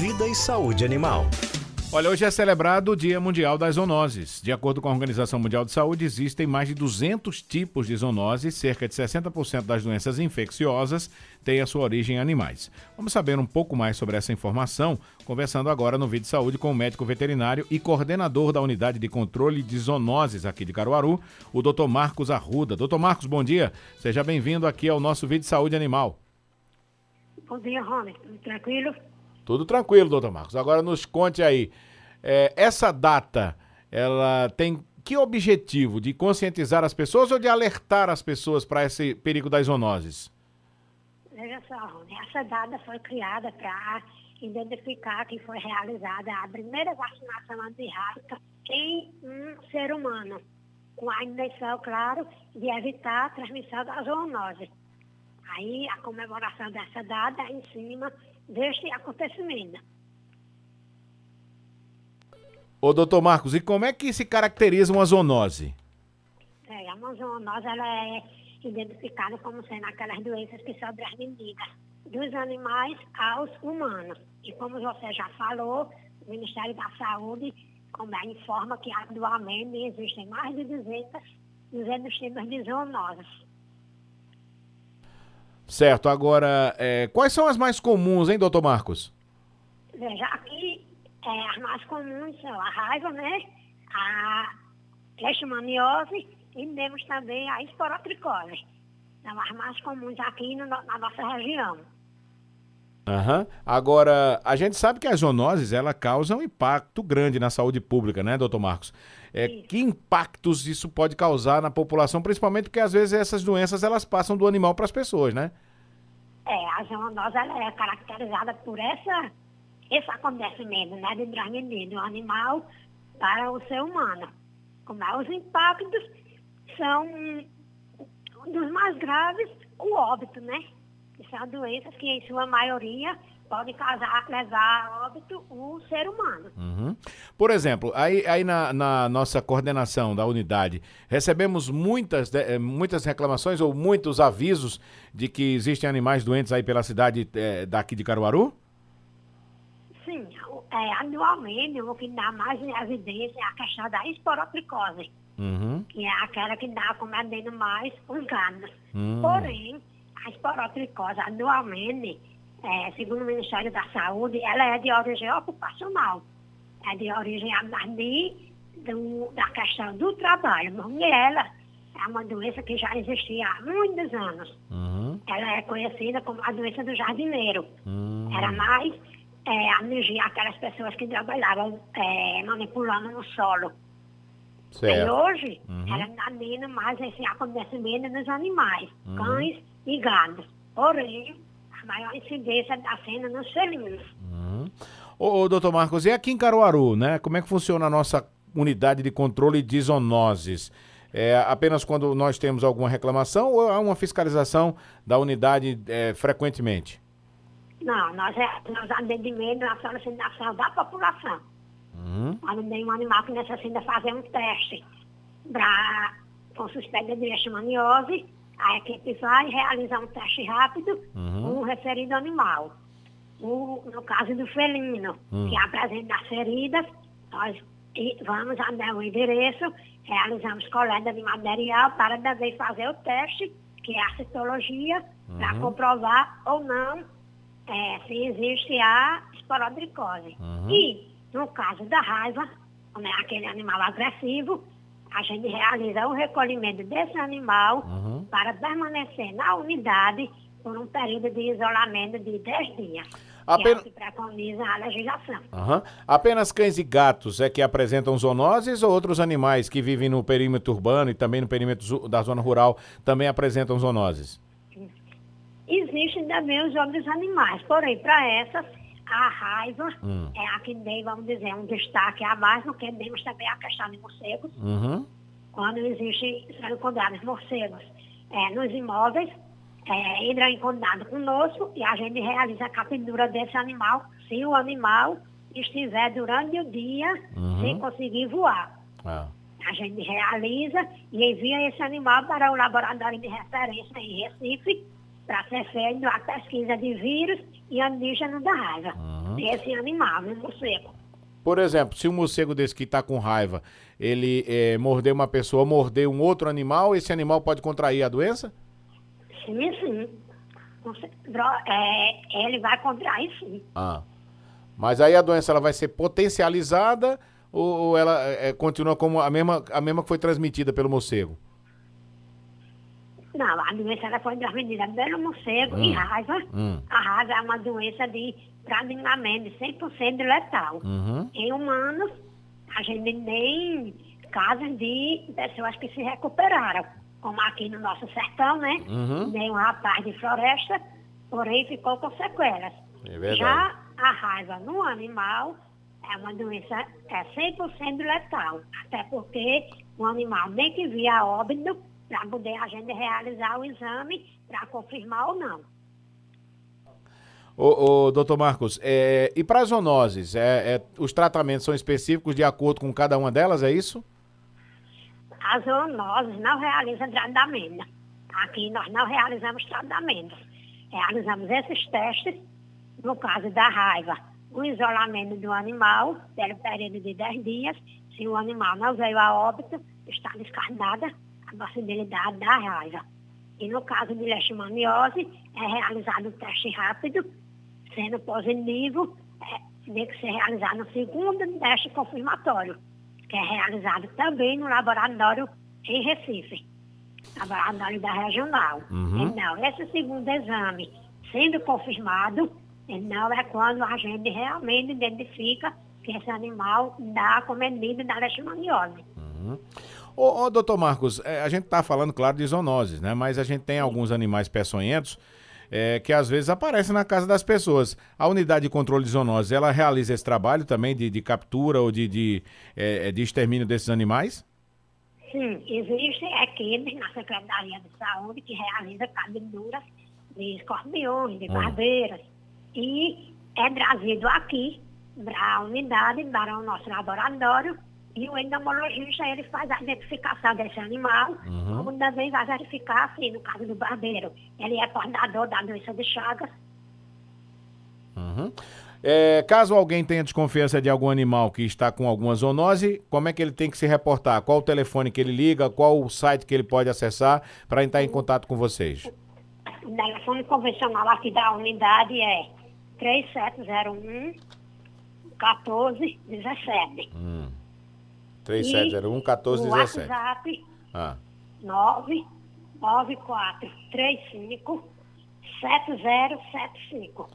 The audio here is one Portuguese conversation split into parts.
Vida e saúde animal. Olha, hoje é celebrado o Dia Mundial das Zoonoses. De acordo com a Organização Mundial de Saúde, existem mais de 200 tipos de zoonoses, cerca de 60% das doenças infecciosas têm a sua origem em animais. Vamos saber um pouco mais sobre essa informação, conversando agora no Vídeo Saúde com o médico veterinário e coordenador da Unidade de Controle de Zoonoses aqui de Caruaru, o Dr. Marcos Arruda. Dr. Marcos, bom dia. Seja bem-vindo aqui ao nosso Vídeo Saúde Animal. Bom dia, Rony. Tudo tranquilo? Tudo tranquilo, doutor Marcos. Agora nos conte aí, é, essa data, ela tem que objetivo? De conscientizar as pessoas ou de alertar as pessoas para esse perigo das zoonoses? Veja só, essa data foi criada para identificar que foi realizada a primeira vacinação antirrábica em um ser humano, com a intenção, claro, de evitar a transmissão da zoonose. Aí a comemoração dessa data é em cima deste acontecimento. Ô, doutor Marcos, e como é que se caracteriza uma zoonose? É, a zoonose ela é identificada como sendo aquelas doenças que são transmitidas dos animais aos humanos. E como você já falou, o Ministério da Saúde também informa que atualmente existem mais de 200, 200 tipos de zoonoses. Certo. Agora, é, quais são as mais comuns, hein, doutor Marcos? Veja, aqui é, as mais comuns são a raiva, né? A leishmaniose e temos também a esporotricose. São as mais comuns aqui no, na nossa região. Uhum. Agora, a gente sabe que as zoonoses, ela causam um impacto grande na saúde pública, né, doutor Marcos? É, que impactos isso pode causar na população, principalmente porque às vezes essas doenças elas passam do animal para as pessoas, né? É, a zoonose ela é caracterizada por essa, esse acontecimento, né, de transmitir do animal para o ser humano. Como é, os impactos são dos mais graves, o óbito, né? São doenças que, em sua maioria, podem causar, levar a óbito o ser humano. Uhum. Por exemplo, aí, aí na, na, nossa coordenação da unidade, recebemos muitas, eh, muitas reclamações ou muitos avisos de que existem animais doentes aí pela cidade é, daqui de Caruaru? Sim, é, anualmente o que dá mais evidência é a questão da esporotricose, uhum. que é aquela que dá comendo mais os gados. Uhum. Porém, a esporotricose anualmente, é, segundo o Ministério da Saúde, ela é de origem ocupacional. É de origem a do, da questão do trabalho. Mas ela é uma doença que já existia há muitos anos. Uhum. Ela é conhecida como a doença do jardineiro. Uhum. Era mais é, atingir aquelas pessoas que trabalhavam é, manipulando no solo. Certo. E hoje, uhum. ela está tendo mais esse acontecimento nos animais, uhum. cães e gado. Porém, a maior incidência está sendo nos felinos. Uhum. Ô, ô, doutor Marcos, e aqui em Caruaru, né? Como é que funciona a nossa unidade de controle de zoonoses? É apenas quando nós temos alguma reclamação ou há uma fiscalização da unidade é, frequentemente? Não, nós, é, nós atendimento na solicitação da população. Uhum. Quando tem um animal que necessita fazer um teste pra, com suspeita de leishmaniose, a equipe vai realizar um teste rápido uhum. com o referido animal. O, no caso do felino, uhum. que apresenta as feridas, nós vamos até o endereço, realizamos coleta de material para também fazer o teste, que é a citologia, uhum. para comprovar ou não é, se existe a esporodricose. Uhum. E, no caso da raiva, como é aquele animal agressivo, a gente realiza o recolhimento desse animal uhum. para permanecer na unidade por um período de isolamento de 10 dias. Apenas... Que é que preconiza a legislação. Uhum. Apenas cães e gatos é que apresentam zoonoses ou outros animais que vivem no perímetro urbano e também no perímetro da zona rural também apresentam zoonoses? Existem também os outros animais, porém, para essas a raiva hum. é a que dei, vamos dizer, um destaque a mais, porque temos também a questão de morcegos. Uhum. Quando existem, encontrados morcegos é, nos imóveis, é, entram em contato conosco e a gente realiza a captura desse animal, se o animal estiver durante o dia uhum. sem conseguir voar. Ah. A gente realiza e envia esse animal para o laboratório de referência em Recife para ser feita a pesquisa de vírus e antígeno da raiva uhum. desse animal, no morcego. Por exemplo, se um morcego desse que está com raiva, ele é, morder uma pessoa, morder um outro animal, esse animal pode contrair a doença? Sim, sim. É, ele vai contrair sim. Ah. Mas aí a doença ela vai ser potencializada ou, ou ela é, continua como a mesma, a mesma que foi transmitida pelo morcego? Não, a doença ela foi transmitida pelo morcego hum. e raiva. Hum. A raiva é uma doença de praticamente 100% letal. Uhum. Em humanos, a gente tem casos de pessoas que se recuperaram. Como aqui no nosso sertão, né? Uhum. Tem um rapaz de floresta, porém ficou com sequelas. É Já a raiva no animal é uma doença é 100% letal. Até porque o animal nem que via óbito para poder a gente realizar o exame para confirmar ou não. Ô, ô, doutor Marcos, é, e para as zoonoses, é, é, os tratamentos são específicos de acordo com cada uma delas, é isso? As zoonoses não realizam tratamento. Aqui nós não realizamos tratamentos. Realizamos esses testes, no caso da raiva, o isolamento do animal, pelo período de 10 dias. Se o animal não veio a óbito, está descartada a possibilidade da raiva. E no caso de leishmaniose, é realizado um teste rápido, sendo positivo, é, tem que ser realizado no segundo teste confirmatório, que é realizado também no laboratório em Recife, laboratório da regional. Uhum. Então, esse segundo exame, sendo confirmado, então é quando a gente realmente identifica que esse animal dá cometido da leishmaniose. Uhum. Ô, ô, doutor Marcos, é, a gente está falando, claro, de zoonoses, né? Mas a gente tem alguns animais peçonhentos é, que às vezes aparecem na casa das pessoas. A unidade de controle de zoonoses, ela realiza esse trabalho também de, de captura ou de, de, é, de extermínio desses animais? Sim, existem equipes na Secretaria de Saúde que realiza capturas de escorpiões, de hum. barbeiras. E é trazido aqui para a unidade, para o nosso laboratório, e o entomologista, ele faz a identificação desse animal, uhum. como também vai verificar, assim, no caso do barbeiro, ele é portador da doença de Chagas. Uhum. É, caso alguém tenha desconfiança de algum animal que está com alguma zoonose, como é que ele tem que se reportar? Qual o telefone que ele liga? Qual o site que ele pode acessar para entrar em contato com vocês? O telefone convencional aqui da unidade é 3701 1417. Hum. 3701 1417. WhatsApp ah. 99435 7075.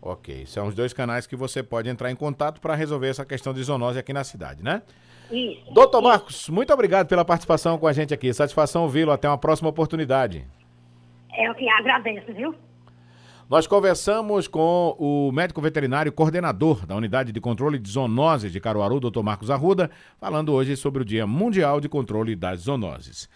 Ok, são os dois canais que você pode entrar em contato para resolver essa questão de zoonose aqui na cidade, né? Isso. Doutor isso. Marcos, muito obrigado pela participação com a gente aqui. Satisfação ouvi-lo. Até uma próxima oportunidade. Eu que agradeço, viu? Nós conversamos com o médico veterinário coordenador da Unidade de Controle de Zoonoses de Caruaru, Dr. Marcos Arruda, falando hoje sobre o Dia Mundial de Controle das Zoonoses.